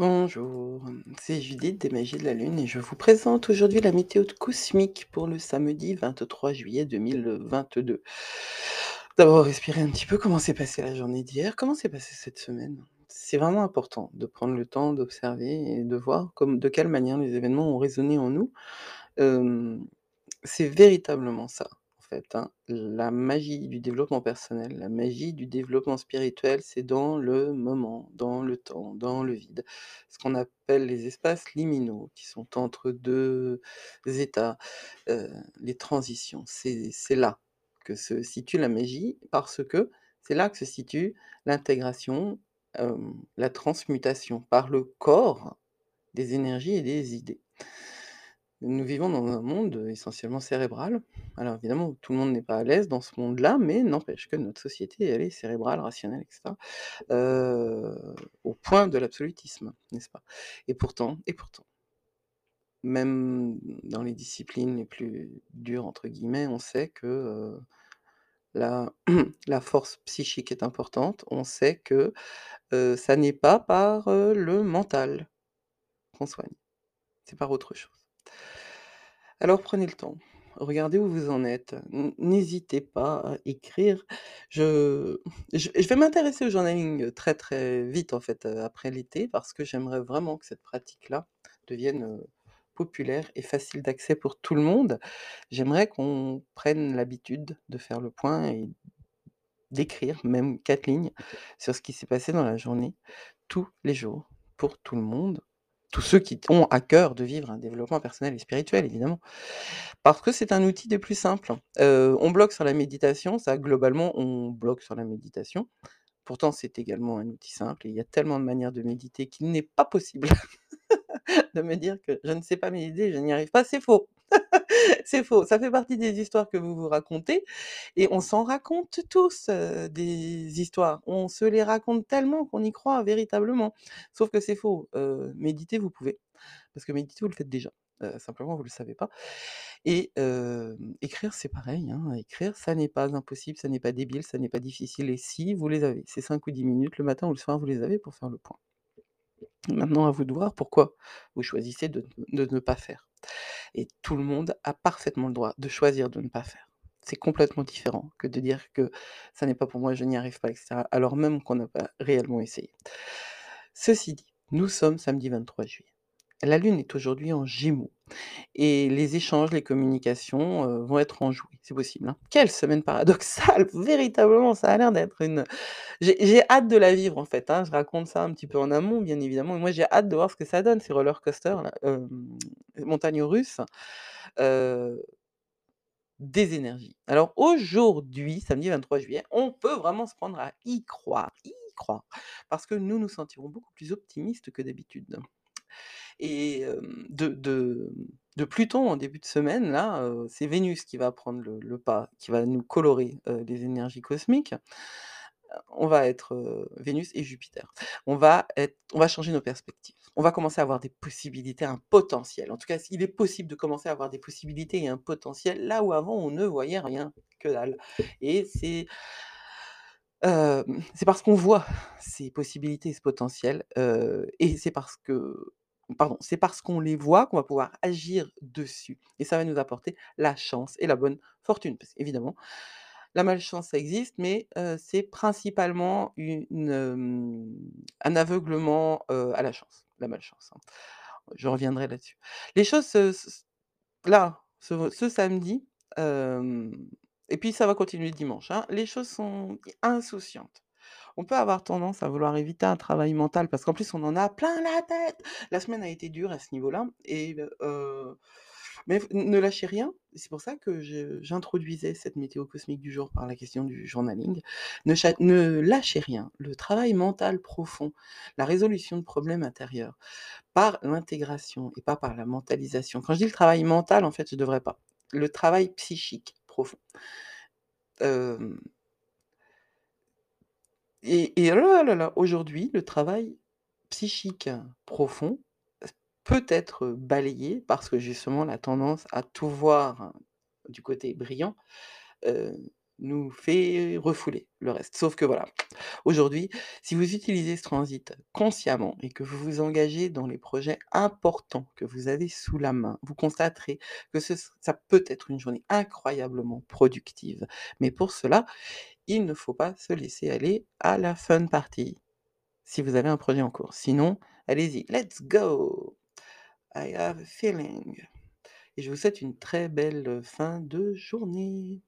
Bonjour, c'est Judith des Magies de la Lune et je vous présente aujourd'hui la météo cosmique pour le samedi 23 juillet 2022. D'abord, respirer un petit peu comment s'est passée la journée d'hier, comment s'est passée cette semaine? C'est vraiment important de prendre le temps d'observer et de voir comme, de quelle manière les événements ont résonné en nous. Hem, c'est véritablement ça, fait, hein. La magie du développement personnel, la magie du développement spirituel, c'est dans le moment, dans le temps, dans le vide. Ce qu'on appelle les espaces liminaux, qui sont entre 2 états, heu, les transitions. C'est là que se situe la magie parce que c'est là que se situe l'intégration, hem, la transmutation par le corps des énergies et des idées. Nous vivons dans un monde, essentiellement cérébral. Alors évidemment, tout le monde n'est pas à l'aise dans ce monde-là, mais n'empêche que notre société, elle est cérébrale, rationnelle et cetera, heu, au point de l'absolutisme, n'est-ce pas? Et pourtant et pourtant même dans les disciplines les plus «dures» entre guillemets, on sait que, heu, la force psychique est importante. On sait que, heu, ça n'est pas par, le mental qu'on soigne, c'est par autre chose. Alors prenez le temps, regardez où vous en êtes, n n'hésitez pas à écrire. Je je je vais m'intéresser au journaling très, très vite en fait, heu, après l'été parce que j'aimerais vraiment que cette pratique-là devienne, heu, populaire et facile d'accès pour tout le monde. J'aimerais qu'on prenne l'habitude de faire le point et d'écrire même 4 lignes sur ce qui s'est passé dans la journée, tous les jours, pour tout le monde. Tous ceux qui ont à cœur de vivre un développement personnel et spirituel évidemment. Parce que c'est un outil des plus simples. Heu, on bloque sur la méditation, ça globalement on bloque sur la méditation. Pourtant c'est également un outil simple et il y a tellement de manières de méditer qu'il n'est pas possible de me dire que je ne sais pas méditer, je n'y arrive pas, c'est faux! C'est faux, ça fait partie des histoires que vous vous racontez et on s'en raconte tous, heu, des histoires. On se les raconte tellement qu'on y croit véritablement. Sauf que c'est faux, heu, méditer vous pouvez, parce que méditer vous le faites déjà, heu, simplement vous le savez pas et hem, écrire c'est pareil, hein, écrire ça n'est pas impossible, ça n'est pas débile, ça n'est pas difficile et si vous les avez, ces 5 ou 10 minutes le matin ou le soir, vous les avez pour faire le point. Maintenant à vous de voir pourquoi vous choisissez de ne pas faire et tout le monde a parfaitement le droit de choisir de ne pas faire. C'est complètement différent que de dire que: «Ça n'est pas pour moi, je n'y arrive pas» et cetera, alors même qu'on n'a pas réellement essayé. Ceci dit, nous sommes samedi 23 juillet. La lune est aujourd'hui en Gémeaux et les échanges, les communications, vont être enjouées, c'est possible, hein. Quelle semaine paradoxale! Véritablement, ça a l'air d'être une j'ai hâte de la vivre en fait, hein, je raconte ça un petit peu en amont bien évidemment moi j'ai hâte de voir ce que ça donne ces roller coasters montagnes russes, des énergies. Alors aujourd'hui, samedi 23 juillet, on peut vraiment se prendre à y croire, y croire, parce que nous nous sentirons beaucoup plus optimistes que d'habitude et de de de Pluton en début de semaine là, c'est Vénus qui va prendre le le pas, qui va nous colorer, les énergies cosmiques. On va être, Vénus et Jupiter. On va être on va changer nos perspectives. On va commencer à avoir des possibilités, un potentiel. En tout cas, il est possible de commencer à avoir des possibilités et un potentiel là où avant on ne voyait rien, que dalle et c'est c'est parce qu'on voit ces possibilités et ce potentiel, et c'est parce que pardon, c'est parce qu'on les voit qu'on va pouvoir agir dessus et ça va nous apporter la chance et la bonne fortune. Parce qu'évidemment, la malchance ça existe, mais c'est principalement un aveuglement, à la chance, la malchance, hein. Je reviendrai là-dessus. Les choses là, ce samedi, et puis ça va continuer dimanche, hein, les choses sont insouciantes. On peut avoir tendance à vouloir éviter un travail mental parce qu'en plus on en a plein la tête! La semaine a été dure à ce niveau-là et mais ne lâchez rien, c'est pour ça que j'introduisais cette météo cosmique du jour par la question du journaling. Ne ne lâchez rien, le travail mental profond, la résolution de problèmes intérieurs, par l'intégration et pas par la mentalisation. Quand je dis le travail mental, en fait, je devrais pas. Le travail psychique profond. Et là aujourd'hui, le travail psychique profond s peut être balayé parce que justement la tendance à tout voir du côté brillant, heu, nous fait refouler le reste. Sauf que voilà, aujourd'hui, si vous utilisez ce transit consciemment et que vous vous engagez dans les projets importants que vous avez sous la main, vous constaterez que ça peut être une journée incroyablement productive. Mais pour cela, il ne faut pas se laisser aller à la fun party, si vous avez un projet en cours. Sinon, allez-y, let's go! I have a feeling et je vous souhaite une très belle fin de journée.